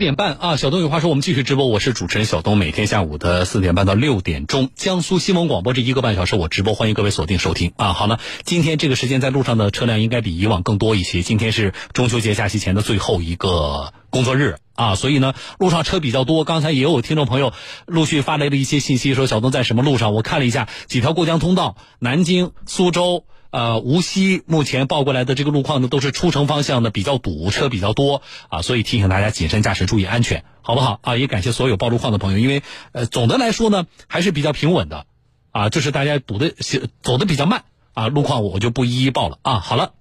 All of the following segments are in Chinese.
点半啊，小东有话说，我们继续直播。我是主持人小东，每天下午的四点半到六点钟，江苏新闻广播这一个半小时我直播，欢迎各位锁定收听啊。好了，今天这个时间在路上的车辆应该比以往更多一些。今天是中秋节假期前的最后一个工作日啊，所以呢，路上车比较多。刚才也有听众朋友陆续发来了一些信息，说小东在什么路上？我看了一下几条过江通道，南京、苏州。呃，无锡目前报过来的这个路况呢，都是出城方向的比较堵，车比较多啊，所以提醒大家谨慎驾驶，注意安全，好不好啊？也感谢所有报路况的朋友，因为呃，总的来说呢，还是比较平稳的啊，就是大家堵的走的比较慢啊，路况我就不一一报了啊。好了，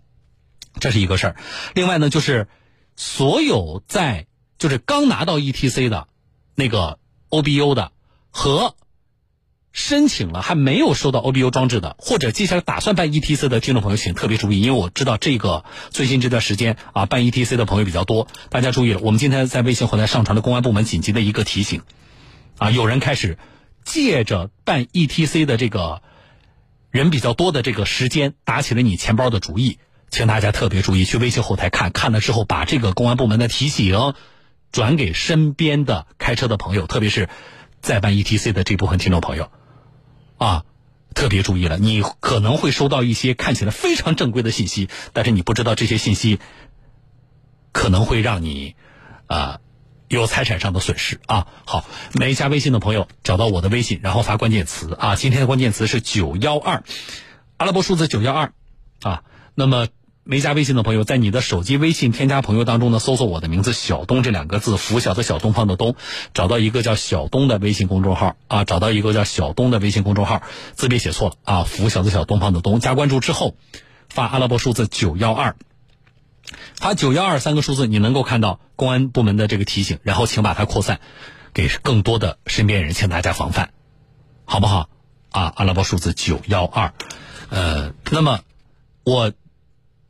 这是一个事儿，另外呢，就是所有在就是刚拿到 ETC 的那个 OBU 的和。申请了还没有收到 OBU 装置的，或者接下来打算办 ETC 的听众朋友，请特别注意，因为我知道这个最近这段时间啊，办 ETC 的朋友比较多，大家注意了。我们今天在微信后台上传了公安部门紧急的一个提醒，啊，有人开始借着办 ETC 的这个人比较多的这个时间，打起了你钱包的主意，请大家特别注意，去微信后台看看了之后，把这个公安部门的提醒转给身边的开车的朋友，特别是在办 ETC 的这部分听众朋友。啊，特别注意了，你可能会收到一些看起来非常正规的信息，但是你不知道这些信息可能会让你啊有财产上的损失啊。好，没加微信的朋友找到我的微信，然后发关键词啊，今天的关键词是九幺二，阿拉伯数字九幺二啊，那么。没加微信的朋友，在你的手机微信添加朋友当中呢，搜索我的名字“小东”这两个字，拂晓的小东方的东，找到一个叫小东的微信公众号啊，找到一个叫小东的微信公众号，字别写错了啊，拂晓的小东方的东，加关注之后，发阿拉伯数字九幺二，发九幺二三个数字，你能够看到公安部门的这个提醒，然后请把它扩散给更多的身边人，请大家防范，好不好？啊，阿拉伯数字九幺二，呃，那么我。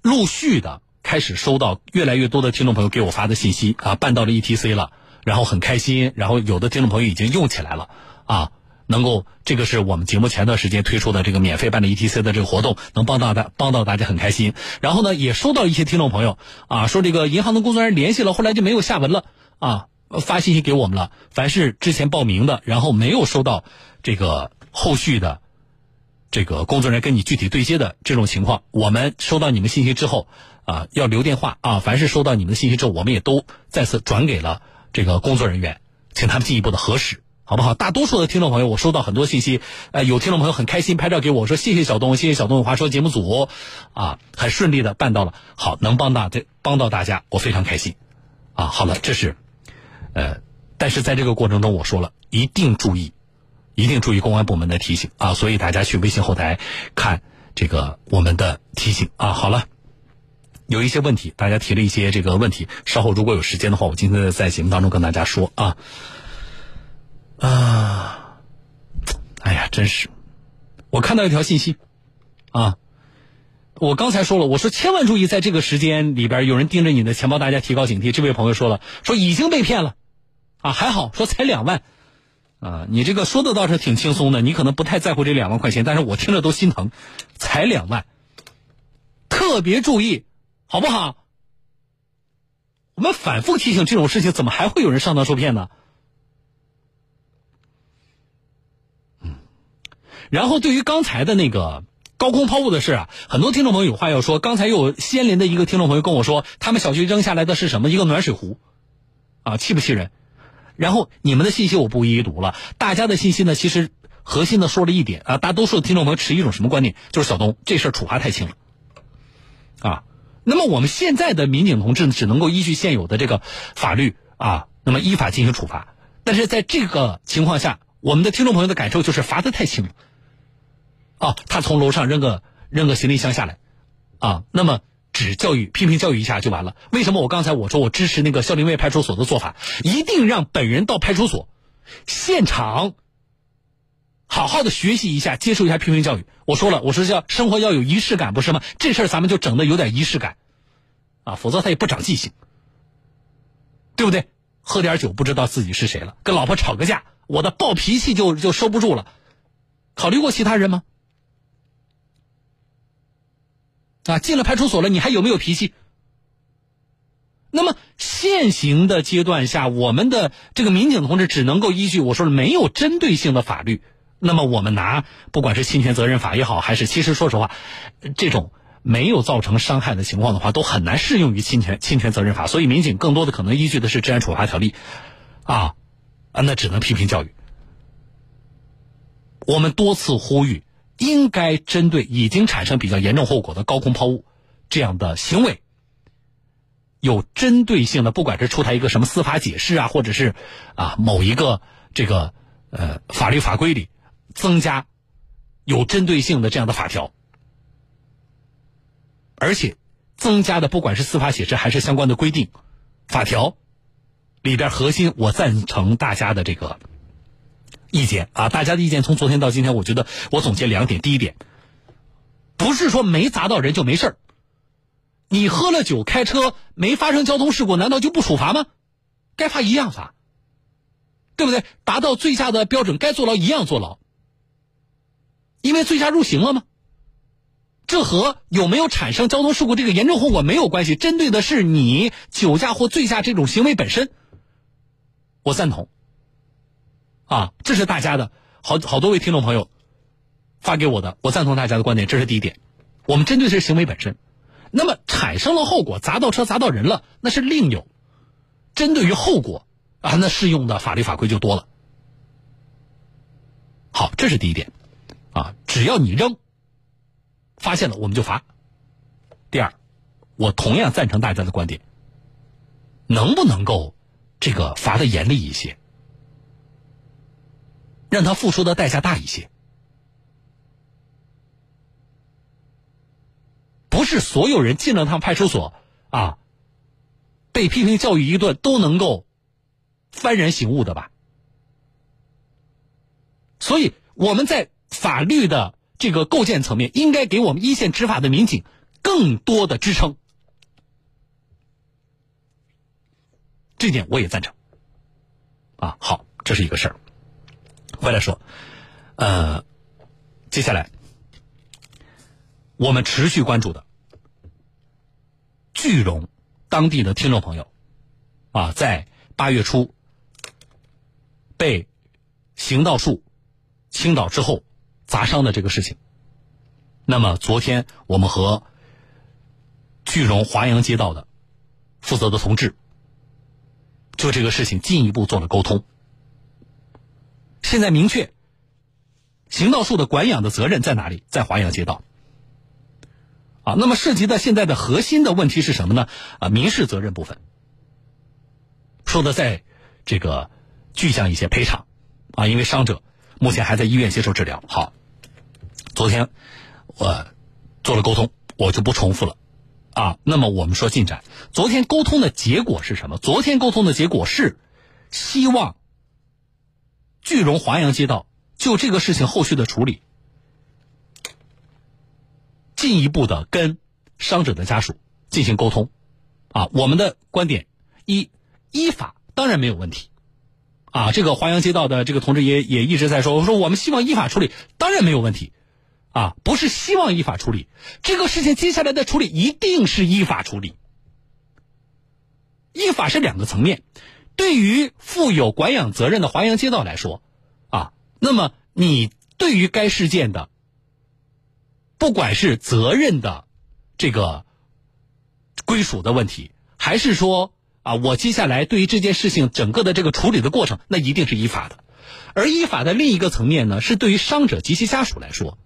陆续的开始收到越来越多的听众朋友给我发的信息啊，办到了 ETC 了，然后很开心，然后有的听众朋友已经用起来了啊，能够这个是我们节目前段时间推出的这个免费办的 ETC 的这个活动，能帮到大帮到大家很开心。然后呢，也收到一些听众朋友啊说这个银行的工作人员联系了，后来就没有下文了啊，发信息给我们了。凡是之前报名的，然后没有收到这个后续的。这个工作人员跟你具体对接的这种情况，我们收到你们信息之后，啊，要留电话啊。凡是收到你们的信息之后，我们也都再次转给了这个工作人员，请他们进一步的核实，好不好？大多数的听众朋友，我收到很多信息，呃，有听众朋友很开心拍照给我说，谢谢小东，谢谢小东有话说节目组，啊，很顺利的办到了，好，能帮大家帮到大家，我非常开心，啊，好了，这是，呃，但是在这个过程中，我说了一定注意。一定注意公安部门的提醒啊！所以大家去微信后台看这个我们的提醒啊。好了，有一些问题，大家提了一些这个问题，稍后如果有时间的话，我今天在节目当中跟大家说啊啊！哎呀，真是，我看到一条信息啊，我刚才说了，我说千万注意，在这个时间里边有人盯着你的钱包，大家提高警惕。这位朋友说了，说已经被骗了啊，还好说才两万。啊，你这个说的倒是挺轻松的，你可能不太在乎这两万块钱，但是我听着都心疼，才两万，特别注意，好不好？我们反复提醒这种事情，怎么还会有人上当受骗呢？嗯，然后对于刚才的那个高空抛物的事啊，很多听众朋友有话要说。刚才又有西安林的一个听众朋友跟我说，他们小区扔下来的是什么？一个暖水壶，啊，气不气人？然后你们的信息我不一一读了，大家的信息呢，其实核心的说了一点啊，大多数的听众朋友持一种什么观点？就是小东这事儿处罚太轻了，啊，那么我们现在的民警同志只能够依据现有的这个法律啊，那么依法进行处罚。但是在这个情况下，我们的听众朋友的感受就是罚的太轻了，啊，他从楼上扔个扔个行李箱下来，啊，那么。只教育、批评教育一下就完了？为什么我刚才我说我支持那个孝陵卫派出所的做法？一定让本人到派出所现场好好的学习一下，接受一下批评教育。我说了，我说要生活要有仪式感，不是吗？这事儿咱们就整的有点仪式感啊，否则他也不长记性，对不对？喝点酒不知道自己是谁了，跟老婆吵个架，我的暴脾气就就收不住了。考虑过其他人吗？啊，进了派出所了，你还有没有脾气？那么现行的阶段下，我们的这个民警同志只能够依据我说的没有针对性的法律。那么我们拿不管是侵权责任法也好，还是其实说实话，这种没有造成伤害的情况的话，都很难适用于侵权侵权责任法。所以民警更多的可能依据的是治安处罚条例，啊，啊，那只能批评教育。我们多次呼吁，应该针对已经产生比较严重后果的高空抛物这样的行为。有针对性的，不管是出台一个什么司法解释啊，或者是啊某一个这个呃法律法规里增加有针对性的这样的法条，而且增加的不管是司法解释还是相关的规定法条里边核心，我赞成大家的这个意见啊，大家的意见从昨天到今天，我觉得我总结两点，第一点，不是说没砸到人就没事儿。你喝了酒开车没发生交通事故，难道就不处罚吗？该罚一样罚，对不对？达到醉驾的标准，该坐牢一样坐牢。因为醉驾入刑了吗？这和有没有产生交通事故这个严重后果没有关系，针对的是你酒驾或醉驾这种行为本身。我赞同。啊，这是大家的好好多位听众朋友发给我的，我赞同大家的观点，这是第一点。我们针对的是行为本身。那么产生了后果，砸到车、砸到人了，那是另有。针对于后果啊，那适用的法律法规就多了。好，这是第一点，啊，只要你扔，发现了我们就罚。第二，我同样赞成大家的观点，能不能够这个罚的严厉一些，让他付出的代价大一些？不是所有人进了趟派出所啊，被批评教育一顿都能够幡然醒悟的吧？所以我们在法律的这个构建层面，应该给我们一线执法的民警更多的支撑。这点我也赞成。啊，好，这是一个事儿。回来说，呃，接下来。我们持续关注的句容当地的听众朋友，啊，在八月初被行道树倾倒之后砸伤的这个事情。那么昨天我们和句容华阳街道的负责的同志就这个事情进一步做了沟通。现在明确行道树的管养的责任在哪里？在华阳街道。啊，那么涉及到现在的核心的问题是什么呢？啊，民事责任部分，说的再这个具象一些，赔偿啊，因为伤者目前还在医院接受治疗。好，昨天我做了沟通，我就不重复了啊。那么我们说进展，昨天沟通的结果是什么？昨天沟通的结果是希望聚荣华阳街道就这个事情后续的处理。进一步的跟伤者的家属进行沟通，啊，我们的观点一依法当然没有问题，啊，这个华阳街道的这个同志也也一直在说，我说我们希望依法处理，当然没有问题，啊，不是希望依法处理，这个事情接下来的处理一定是依法处理，依法是两个层面，对于负有管养责任的华阳街道来说，啊，那么你对于该事件的。不管是责任的这个归属的问题，还是说啊，我接下来对于这件事情整个的这个处理的过程，那一定是依法的。而依法的另一个层面呢，是对于伤者及其家属来说，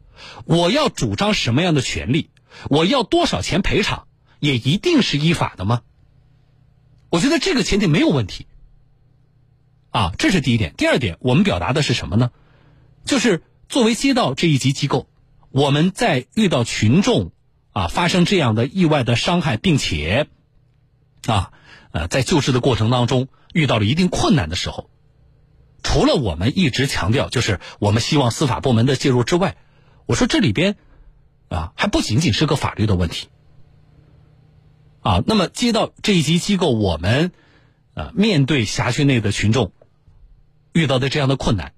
我要主张什么样的权利，我要多少钱赔偿，也一定是依法的吗？我觉得这个前提没有问题。啊，这是第一点。第二点，我们表达的是什么呢？就是作为街道这一级机构。我们在遇到群众啊发生这样的意外的伤害，并且啊呃在救治的过程当中遇到了一定困难的时候，除了我们一直强调就是我们希望司法部门的介入之外，我说这里边啊还不仅仅是个法律的问题啊。那么接到这一级机构，我们呃面对辖区内的群众遇到的这样的困难。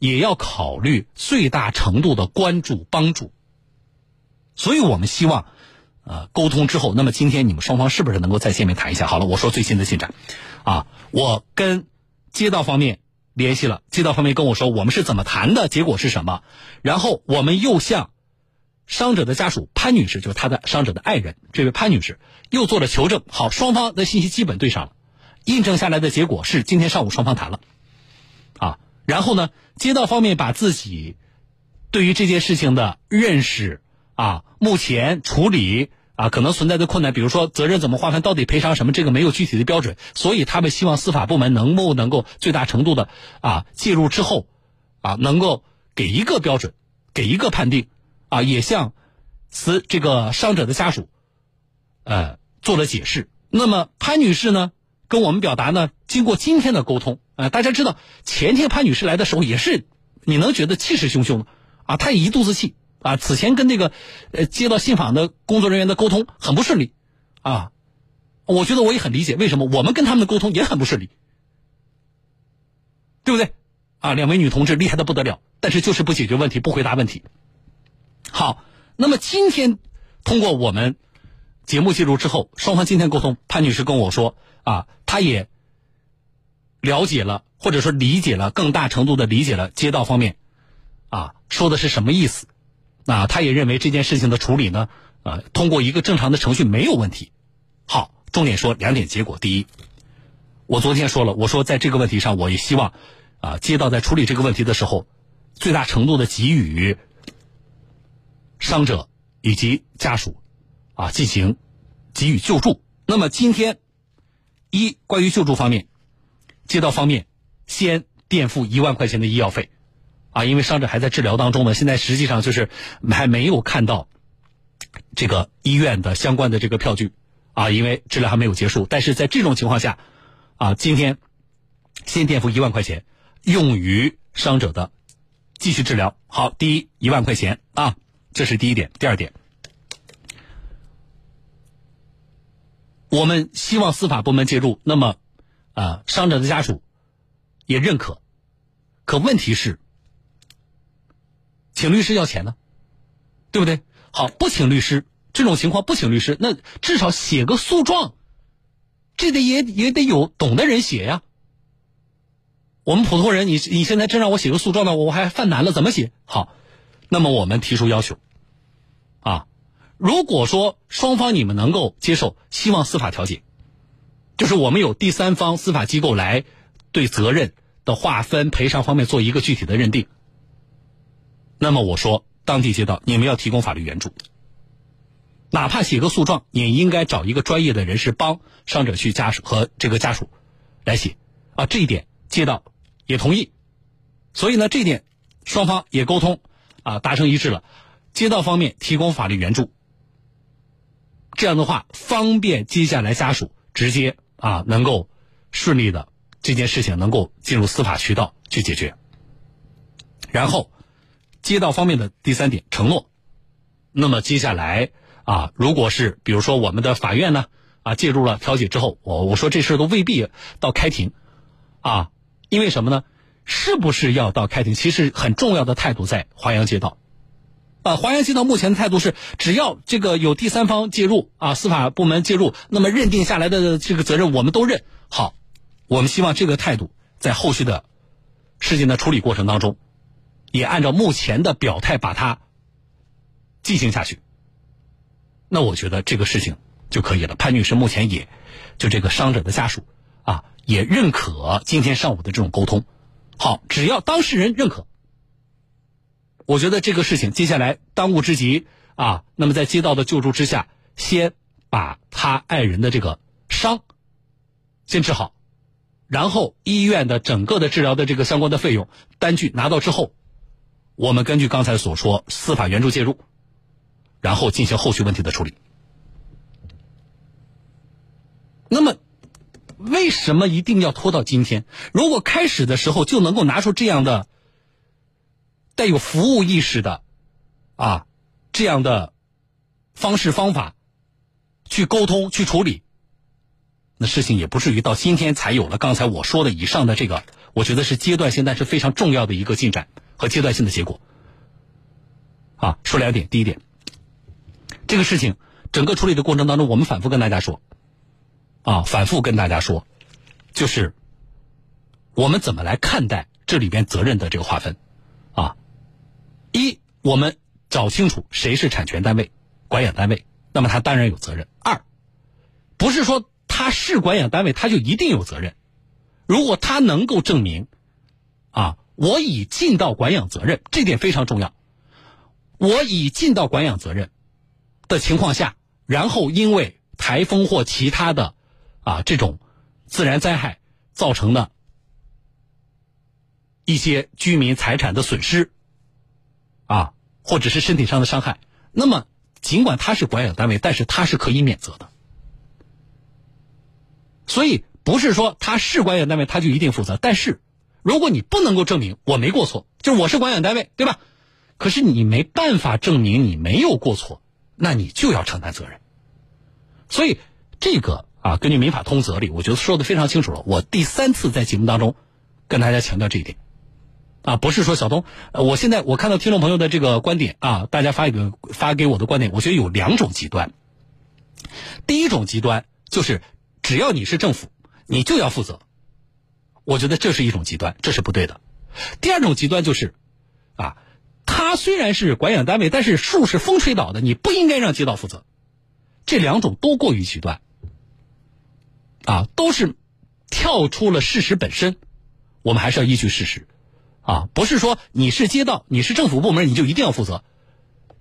也要考虑最大程度的关注帮助，所以我们希望，呃沟通之后，那么今天你们双方是不是能够再见面谈一下？好了，我说最新的进展，啊，我跟街道方面联系了，街道方面跟我说我们是怎么谈的，结果是什么？然后我们又向伤者的家属潘女士，就是他的伤者的爱人，这位潘女士又做了求证。好，双方的信息基本对上了，印证下来的结果是今天上午双方谈了，啊，然后呢，街道方面把自己对于这件事情的认识。啊，目前处理啊可能存在的困难，比如说责任怎么划分，到底赔偿什么，这个没有具体的标准，所以他们希望司法部门能不能够最大程度的啊介入之后，啊能够给一个标准，给一个判定，啊也向死这个伤者的家属，呃做了解释。那么潘女士呢跟我们表达呢，经过今天的沟通，啊大家知道前天潘女士来的时候也是，你能觉得气势汹汹的，啊她也一肚子气。啊，此前跟那个，呃，接到信访的工作人员的沟通很不顺利，啊，我觉得我也很理解为什么我们跟他们的沟通也很不顺利，对不对？啊，两位女同志厉害的不得了，但是就是不解决问题，不回答问题。好，那么今天通过我们节目记录之后，双方今天沟通，潘女士跟我说，啊，她也了解了，或者说理解了，更大程度的理解了街道方面，啊，说的是什么意思。那他也认为这件事情的处理呢，啊，通过一个正常的程序没有问题。好，重点说两点结果。第一，我昨天说了，我说在这个问题上，我也希望，啊，街道在处理这个问题的时候，最大程度的给予伤者以及家属，啊，进行给予救助。那么今天，一关于救助方面，街道方面先垫付一万块钱的医药费。啊，因为伤者还在治疗当中呢，现在实际上就是还没有看到这个医院的相关的这个票据啊，因为治疗还没有结束。但是在这种情况下，啊，今天先垫付一万块钱，用于伤者的继续治疗。好，第一一万块钱啊，这是第一点。第二点，我们希望司法部门介入，那么啊，伤者的家属也认可，可问题是。请律师要钱呢，对不对？好，不请律师，这种情况不请律师，那至少写个诉状，这得也也得有懂的人写呀。我们普通人，你你现在真让我写个诉状呢，我还犯难了，怎么写？好，那么我们提出要求，啊，如果说双方你们能够接受，希望司法调解，就是我们有第三方司法机构来对责任的划分、赔偿方面做一个具体的认定。那么我说，当地街道，你们要提供法律援助，哪怕写个诉状，也应该找一个专业的人士帮伤者去家属和这个家属来写啊。这一点街道也同意，所以呢，这一点双方也沟通啊，达成一致了。街道方面提供法律援助，这样的话方便接下来家属直接啊能够顺利的这件事情能够进入司法渠道去解决，然后。街道方面的第三点承诺，那么接下来啊，如果是比如说我们的法院呢啊介入了调解之后，我我说这事都未必到开庭，啊，因为什么呢？是不是要到开庭？其实很重要的态度在华阳街道，啊，华阳街道目前的态度是，只要这个有第三方介入啊，司法部门介入，那么认定下来的这个责任我们都认。好，我们希望这个态度在后续的事件的处理过程当中。也按照目前的表态把它进行下去，那我觉得这个事情就可以了。潘女士目前也就这个伤者的家属啊，也认可今天上午的这种沟通。好，只要当事人认可，我觉得这个事情接下来当务之急啊，那么在街道的救助之下，先把他爱人的这个伤先治好，然后医院的整个的治疗的这个相关的费用单据拿到之后。我们根据刚才所说，司法援助介入，然后进行后续问题的处理。那么，为什么一定要拖到今天？如果开始的时候就能够拿出这样的带有服务意识的啊这样的方式方法去沟通去处理，那事情也不至于到今天才有了刚才我说的以上的这个，我觉得是阶段性但是非常重要的一个进展。和阶段性的结果，啊，说两点。第一点，这个事情整个处理的过程当中，我们反复跟大家说，啊，反复跟大家说，就是我们怎么来看待这里边责任的这个划分，一，我们找清楚谁是产权单位、管养单位，那么他当然有责任。二，不是说他是管养单位，他就一定有责任。如果他能够证明，啊，我已尽到管养责任，这点非常重要。我已尽到管养责任的情况下，然后因为台风或其他的啊这种自然灾害造成的一些居民财产的损失，啊，或者是身体上的伤害，那么尽管他是管养单位，但是他是可以免责的。所以不是说他是管养单位他就一定负责，但是如果你不能够证明我没过错，就是我是管养单位，对吧？可是你没办法证明你没有过错，那你就要承担责任。所以这个啊，根据民法通则里，我觉得说的非常清楚了。我第三次在节目当中跟大家强调这一点，啊，不是说小东，我现在我看到听众朋友的这个观点啊，大家发一个发给我的观点，我觉得有两种极端。第一种极端就是只要你是政府，你就要负责，我觉得这是一种极端，这是不对的。第二种极端就是啊。他虽然是管养单位，但是树是风吹倒的，你不应该让街道负责。这两种都过于极端，啊，都是跳出了事实本身。我们还是要依据事实，啊，不是说你是街道，你是政府部门，你就一定要负责。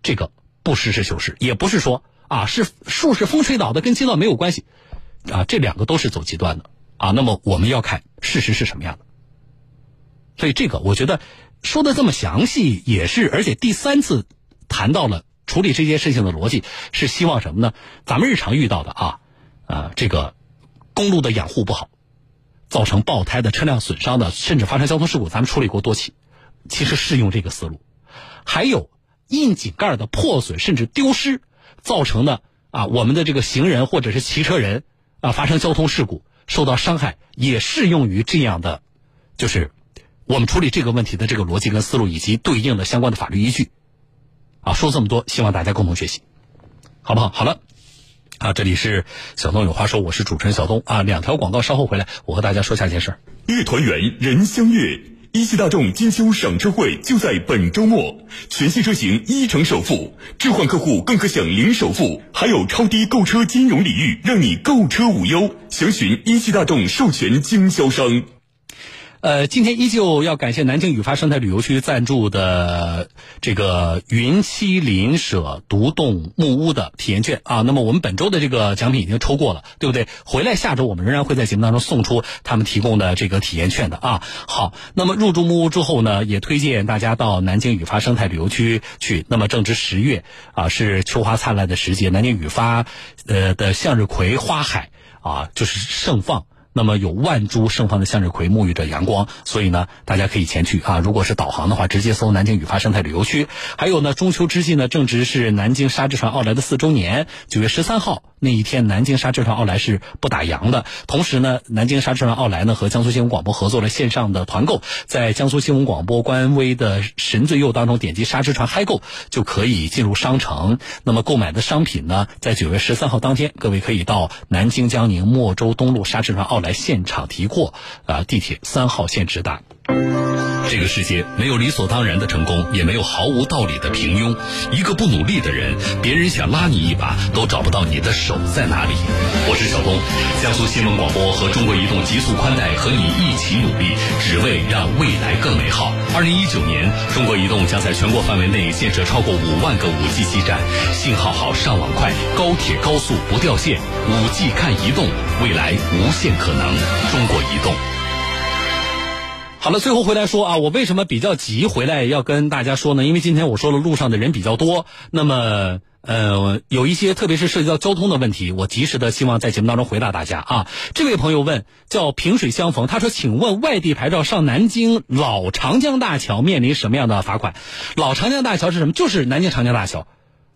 这个不实事求是，也不是说啊是树是风吹倒的，跟街道没有关系，啊，这两个都是走极端的啊。那么我们要看事实是什么样的。所以这个我觉得。说的这么详细也是，而且第三次谈到了处理这件事情的逻辑，是希望什么呢？咱们日常遇到的啊，啊，这个公路的养护不好，造成爆胎的车辆损伤的，甚至发生交通事故，咱们处理过多起，其实适用这个思路。还有窨井盖的破损甚至丢失造成的啊，我们的这个行人或者是骑车人啊发生交通事故受到伤害，也适用于这样的，就是。我们处理这个问题的这个逻辑跟思路，以及对应的相关的法律依据，啊，说这么多，希望大家共同学习，好不好？好了，啊，这里是小东有话说，我是主持人小东啊。两条广告稍后回来，我和大家说下件事儿。乐团圆人相悦，一汽大众金秋赏车会就在本周末，全系车型一成首付，置换客户更可享零首付，还有超低购车金融礼遇，让你购车无忧。详询一汽大众授权经销商。呃，今天依旧要感谢南京雨发生态旅游区赞助的这个云栖林舍独栋木屋的体验券啊。那么我们本周的这个奖品已经抽过了，对不对？回来下周我们仍然会在节目当中送出他们提供的这个体验券的啊。好，那么入住木屋之后呢，也推荐大家到南京雨发生态旅游区去。那么正值十月啊，是秋花灿烂的时节，南京雨发呃的向日葵花海啊，就是盛放。那么有万株盛放的向日葵沐浴着阳光，所以呢，大家可以前去啊。如果是导航的话，直接搜南京雨发生态旅游区。还有呢，中秋之际呢，正值是南京沙之船奥莱的四周年，九月十三号那一天，南京沙之船奥莱是不打烊的。同时呢，南京沙之船奥莱呢和江苏新闻广播合作了线上的团购，在江苏新闻广播官微的神最右当中点击沙之船嗨购就可以进入商城。那么购买的商品呢，在九月十三号当天，各位可以到南京江宁莫州东路沙之船奥。莱现场提货，啊，地铁三号线直达。这个世界没有理所当然的成功，也没有毫无道理的平庸。一个不努力的人，别人想拉你一把都找不到你的手在哪里。我是小东，江苏新闻广播和中国移动极速宽带和你一起努力，只为让未来更美好。二零一九年，中国移动将在全国范围内建设超过五万个五 G 基站，信号好，上网快，高铁高速不掉线，五 G 看移动，未来无限可能。中国移动。好了，最后回来说啊，我为什么比较急回来要跟大家说呢？因为今天我说了路上的人比较多，那么呃有一些特别是涉及到交通的问题，我及时的希望在节目当中回答大家啊。这位朋友问叫萍水相逢，他说，请问外地牌照上南京老长江大桥面临什么样的罚款？老长江大桥是什么？就是南京长江大桥，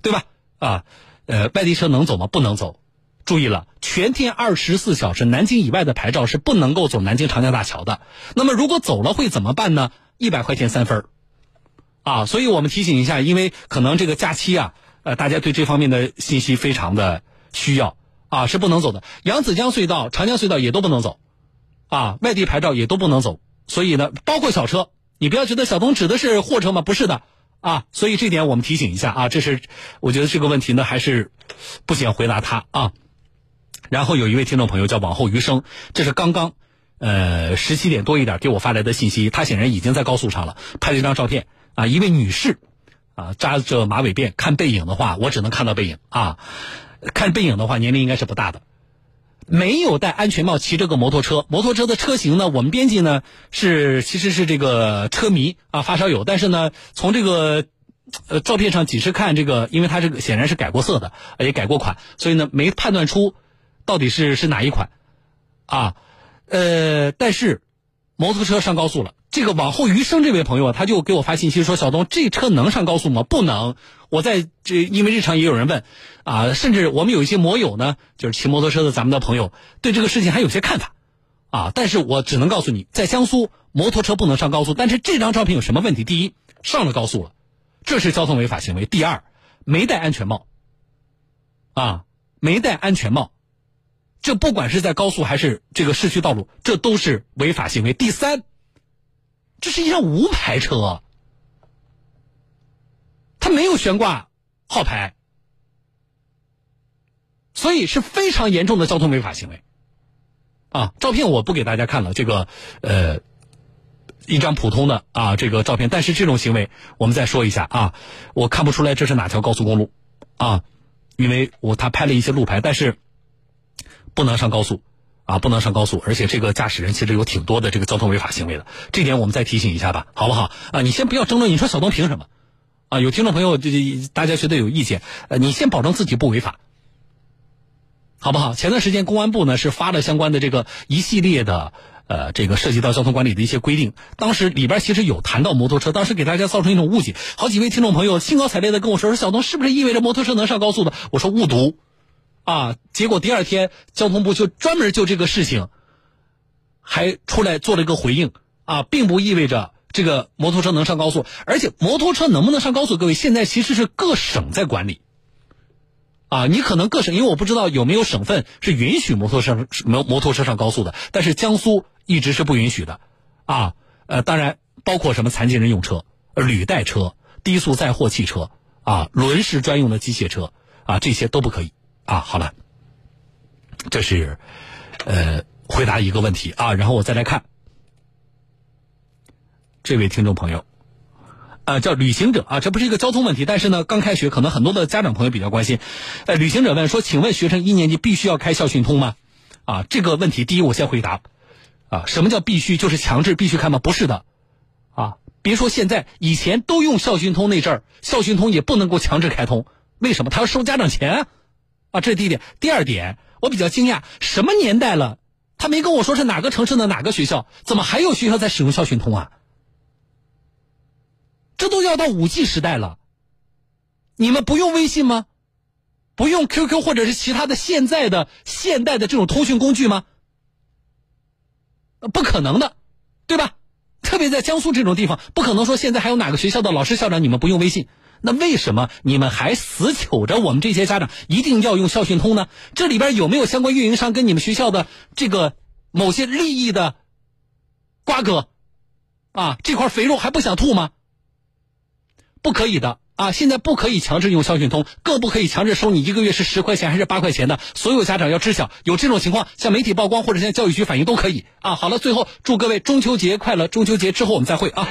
对吧？啊，呃，外地车能走吗？不能走。注意了，全天二十四小时，南京以外的牌照是不能够走南京长江大桥的。那么，如果走了会怎么办呢？一百块钱三分啊，所以我们提醒一下，因为可能这个假期啊，呃，大家对这方面的信息非常的需要啊，是不能走的。扬子江隧道、长江隧道也都不能走，啊，外地牌照也都不能走。所以呢，包括小车，你不要觉得小东指的是货车吗？不是的，啊，所以这点我们提醒一下啊，这是我觉得这个问题呢还是不想回答他啊。然后有一位听众朋友叫往后余生，这是刚刚呃十七点多一点给我发来的信息，他显然已经在高速上了，拍了一张照片啊，一位女士。啊，扎着马尾辫，看背影的话，我只能看到背影啊。看背影的话，年龄应该是不大的。没有戴安全帽骑这个摩托车，摩托车的车型呢，我们编辑呢是其实是这个车迷啊发烧友，但是呢，从这个呃照片上仅是看这个，因为它这个显然是改过色的，也改过款，所以呢没判断出到底是是哪一款啊。呃，但是摩托车上高速了。这个往后余生这位朋友啊，他就给我发信息说：“小东，这车能上高速吗？不能。我在这，因为日常也有人问，啊，甚至我们有一些摩友呢，就是骑摩托车的咱们的朋友，对这个事情还有些看法，啊，但是我只能告诉你，在江苏，摩托车不能上高速。但是这张照片有什么问题？第一，上了高速了，这是交通违法行为；第二，没戴安全帽，啊，没戴安全帽，这不管是在高速还是这个市区道路，这都是违法行为；第三。”这是一辆无牌车，它没有悬挂号牌，所以是非常严重的交通违法行为。啊，照片我不给大家看了，这个呃，一张普通的啊这个照片，但是这种行为我们再说一下啊，我看不出来这是哪条高速公路啊，因为我他拍了一些路牌，但是不能上高速。啊，不能上高速，而且这个驾驶人其实有挺多的这个交通违法行为的，这点我们再提醒一下吧，好不好？啊，你先不要争论，你说小东凭什么？啊，有听众朋友这这大家觉得有意见，呃，你先保证自己不违法，好不好？前段时间公安部呢是发了相关的这个一系列的呃这个涉及到交通管理的一些规定，当时里边其实有谈到摩托车，当时给大家造成一种误解，好几位听众朋友兴高采烈的跟我说说小东是不是意味着摩托车能上高速的？我说误读。啊！结果第二天，交通部就专门就这个事情，还出来做了一个回应啊，并不意味着这个摩托车能上高速，而且摩托车能不能上高速，各位现在其实是各省在管理。啊，你可能各省，因为我不知道有没有省份是允许摩托车摩摩托车上高速的，但是江苏一直是不允许的。啊，呃，当然包括什么残疾人用车、履带车、低速载货汽车啊、轮式专用的机械车啊，这些都不可以。啊，好了，这是呃回答一个问题啊，然后我再来看这位听众朋友，啊叫旅行者啊，这不是一个交通问题，但是呢，刚开学可能很多的家长朋友比较关心。呃，旅行者问说，请问学生一年级必须要开校讯通吗？啊，这个问题第一我先回答，啊，什么叫必须？就是强制必须开吗？不是的，啊，别说现在，以前都用校讯通那阵儿，校讯通也不能够强制开通，为什么？他要收家长钱。啊，这是第一点。第二点，我比较惊讶，什么年代了，他没跟我说是哪个城市的哪个学校，怎么还有学校在使用校讯通啊？这都要到五 G 时代了，你们不用微信吗？不用 QQ 或者是其他的现在的现代的这种通讯工具吗？不可能的，对吧？特别在江苏这种地方，不可能说现在还有哪个学校的老师校长你们不用微信。那为什么你们还死求着我们这些家长一定要用校讯通呢？这里边有没有相关运营商跟你们学校的这个某些利益的瓜葛？啊，这块肥肉还不想吐吗？不可以的啊！现在不可以强制用校讯通，更不可以强制收你一个月是十块钱还是八块钱的。所有家长要知晓，有这种情况，向媒体曝光或者向教育局反映都可以啊。好了，最后祝各位中秋节快乐！中秋节之后我们再会啊。